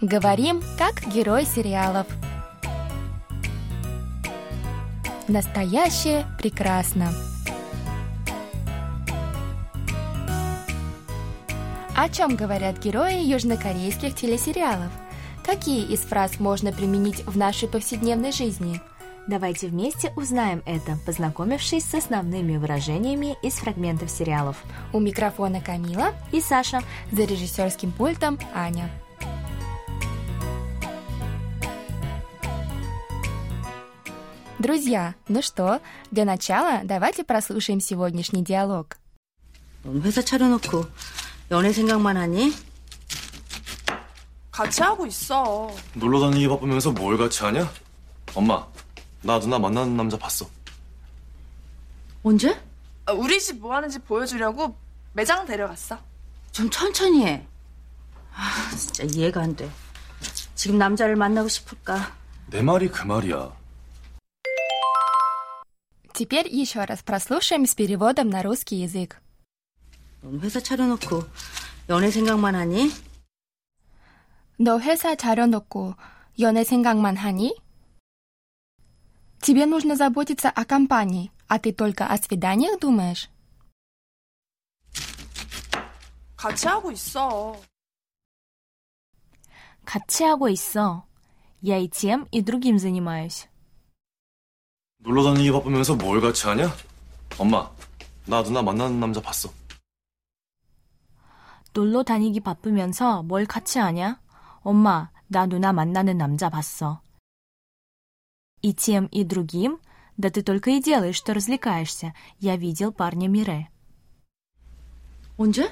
Говорим, как герой сериалов. Настоящее прекрасно. О чем говорят герои южнокорейских телесериалов? Какие из фраз можно применить в нашей повседневной жизни? Давайте вместе узнаем это, познакомившись с основными выражениями из фрагментов сериалов. У микрофона Камила и Саша, за режиссерским пультом Аня. Друзья, ну что, для начала давайте прослушаем сегодняшний диалог. 회사 차려놓고 연애 생각만 하니? 같이 하고 있어. 놀러 다니기 바쁘면서 뭘 같이 하냐? 엄마, 나 누나 만나는 남자 봤어. 언제? 아, 우리 집 뭐 하는지 보여주려고 매장 데려갔어. 좀 천천히 해. 아, 진짜 이해가 안 돼. 지금 남자를 만나고 싶을까? 내 말이 그 말이야. Теперь еще раз прослушаем с переводом на русский язык. 넌 회사 차려놓고 연애 생각만 하니? 너 회사 차려놓고 연애 생각만 하니? Тебе нужно заботиться о компании, а ты только о свиданиях думаешь? 같이 하고 있어. 같이 하고 있어. Я и тем, и другим занимаюсь. 놀러 다니기 바쁘면서 뭘 같이 하냐? 엄마, 나 누나 만나는 남자 봤어. 놀러 다니기 바쁘면서 뭘 같이 하냐? 엄마, 나 누나 만나는 남자 봤어. И тем, и другим? Да ты только и делаешь, что развлекаешься. Я видел парня Мире. 언제?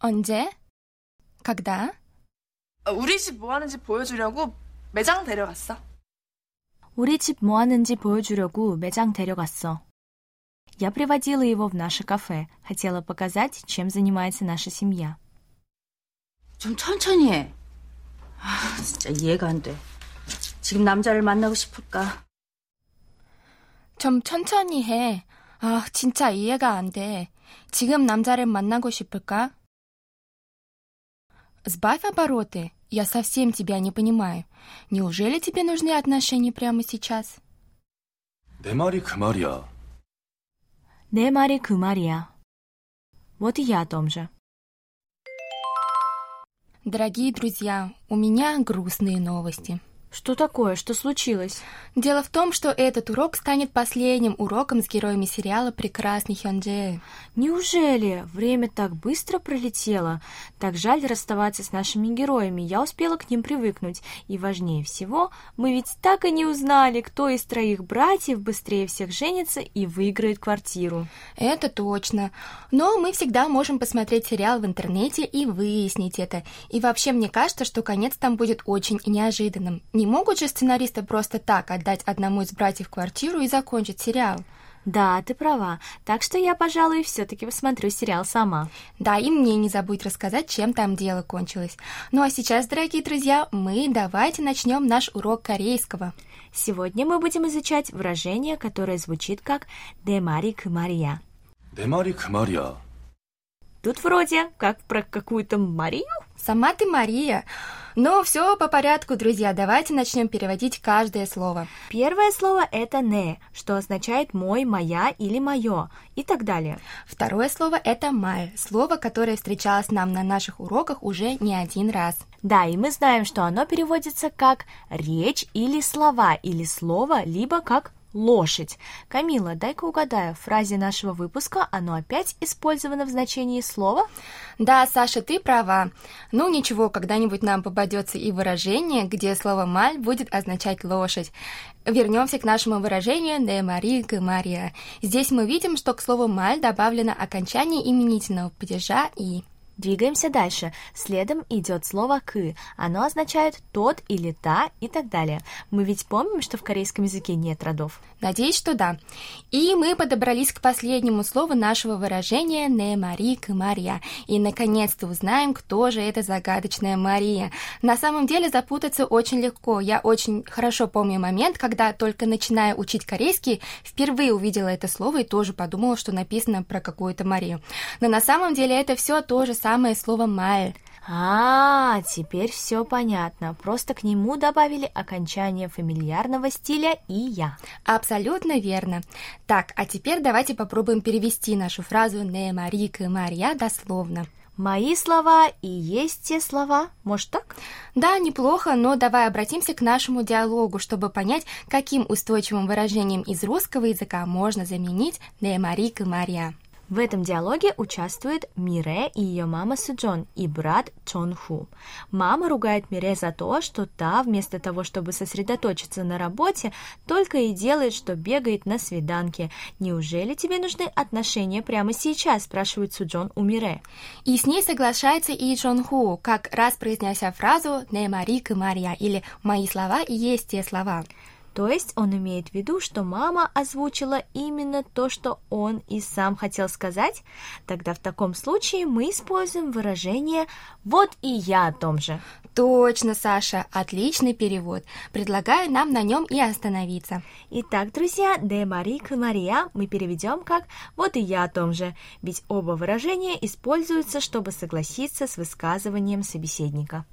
언제? Когда? 아, 우리 집 뭐 하는지 보여주려고 매장 데려갔어. 우리 집 뭐 하는지 보여주려고 매장 데려갔어. Я приводила его в наше кафе, хотела показать, чем занимается наша семья. 좀 천천히 해. 아, 진짜 이해가 안 돼. 지금 남자를 만나고 싶을까? 좀 천천히 해. 아, 진짜 이해가 안 돼. 지금 남자를 만나고 싶을까? Сбавь обороты. Я совсем тебя не понимаю. Неужели тебе нужны отношения прямо сейчас? 내 말이 그 말이야. 내 말이 그 말이야. Вот и я о том же. Дорогие друзья, у меня грустные новости. Что такое? Что случилось? Дело в том, что этот урок станет последним уроком с героями сериала «Прекрасный Хёнджи». Неужели? Время так быстро пролетело. Так жаль расставаться с нашими героями. Я успела к ним привыкнуть. И важнее всего, мы ведь так и не узнали, кто из троих братьев быстрее всех женится и выиграет квартиру. Это точно. Но мы всегда можем посмотреть сериал в интернете и выяснить это. И вообще, мне кажется, что конец там будет очень неожиданным. Не могут же сценаристы просто так отдать одному из братьев квартиру и закончить сериал? Да, ты права. Так что я, пожалуй, все-таки посмотрю сериал сама. Да, и мне не забудь рассказать, чем там дело кончилось. Ну а сейчас, дорогие друзья, мы давайте начнем наш урок корейского. Сегодня мы будем изучать выражение, которое звучит как «демари кмария». «Демари кмария». Тут вроде как про какую-то Марию Сама ты Мария. Ну, все по порядку, друзья. Давайте начнем переводить каждое слово. Первое слово это «не», что означает «мой», «моя» или «моё» и так далее. Второе слово это «май», слово, которое встречалось нам на наших уроках уже не один раз. Да, и мы знаем, что оно переводится как «речь» или «слова» или «слово», либо как лошадь. Камила, дай-ка угадаю, в фразе нашего выпуска оно опять использовано в значении слова? Да, Саша, ты права. Ну ничего, когда-нибудь нам попадется и выражение, где слово «маль» будет означать «лошадь». Вернемся к нашему выражению «де мари к Мария». Здесь мы видим, что к слову «маль» добавлено окончание именительного падежа «и». Двигаемся дальше. Следом идет слово «к». Оно означает «тот» или «та» и так далее. Мы ведь помним, что в корейском языке нет родов. Надеюсь, что да. И мы подобрались к последнему слову нашего выражения «не Мари к Мария». И наконец-то узнаем, кто же эта загадочная Мария. На самом деле запутаться очень легко. Я очень хорошо помню момент, когда только начиная учить корейский, впервые увидела это слово и тоже подумала, что написано про какую-то Марию. Но на самом деле это все то же самое слово «маль». А, теперь все понятно. Просто к нему добавили окончание фамильярного стиля и я. Абсолютно верно. Так, а теперь давайте попробуем перевести нашу фразу «не Марик и Марья» дословно. Мои слова и есть те слова. Может так? Да, неплохо, но давай обратимся к нашему диалогу, чтобы понять, каким устойчивым выражением из русского языка можно заменить «не Марик и Марья». В этом диалоге участвует Мире и ее мама Суджон и брат Чон Ху. Мама ругает Мире за то, что та, вместо того, чтобы сосредоточиться на работе, только и делает, что бегает на свиданке. «Неужели тебе нужны отношения прямо сейчас?» – спрашивает Суджон у Мире. И с ней соглашается и Чон Ху, как раз произнеся фразу «не Марик и Марья» или «мои слова и есть те слова». То есть он имеет в виду, что мама озвучила именно то, что он и сам хотел сказать? Тогда в таком случае мы используем выражение «вот и я о том же». Точно, Саша, отличный перевод. Предлагаю нам на нем и остановиться. Итак, друзья, «де Марик Мария» мы переведем как «вот и я о том же», ведь оба выражения используются, чтобы согласиться с высказыванием собеседника.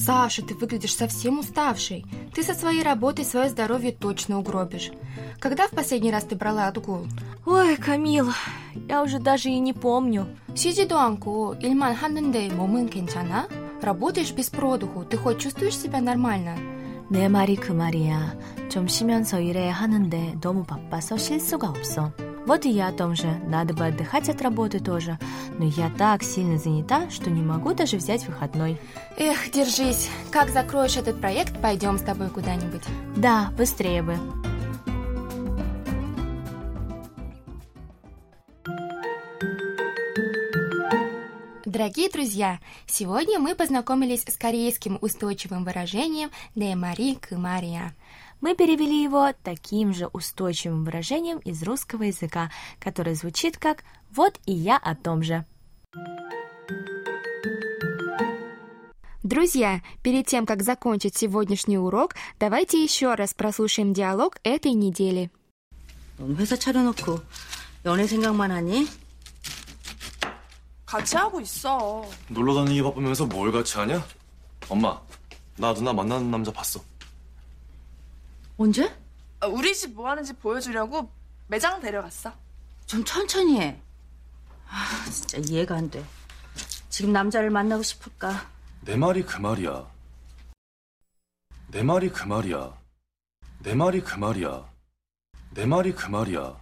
Саша, ты выглядишь совсем уставшей. Ты со своей работой свое здоровье точно угробишь. Когда в последний раз ты брала отгул? Ой, Камил, я уже даже и не помню. 쉬지도 않고 일만 하는데 몸은 괜찮아? Работаешь без продуху. Ты хоть чувствуешь себя нормально? 내 말이 그 말이야. 좀 쉬면서 일해야 하는데 너무 바빠서 쉴 수가 없어. Вот и я о том же. Надо бы отдыхать от работы тоже. Но я так сильно занята, что не могу даже взять выходной. Эх, держись. Как закроешь этот проект, пойдем с тобой куда-нибудь. Да, быстрее бы. Дорогие друзья, сегодня мы познакомились с корейским устойчивым выражением «не мари к Мария» Мы перевели его таким же устойчивым выражением из русского языка, которое звучит как «вот и я о том же». Друзья, перед тем, как закончить сегодняшний урок, давайте еще раз прослушаем диалог этой недели. 넌 회사 차려놓고 연애 생각만 하니? 같이 하고 있어. 놀러 다니기 바쁘면서 뭘 같이 하냐? 엄마, 나 누나 만나는 남자 봤어. 언제? 아, 우리 집 뭐 하는지 보여주려고 매장 데려갔어. 좀 천천히 해. 아, 진짜 이해가 안 돼. 지금 남자를 만나고 싶을까? 내 말이 그 말이야. 내 말이 그 말이야. 내 말이 그 말이야. 내 말이 그 말이야.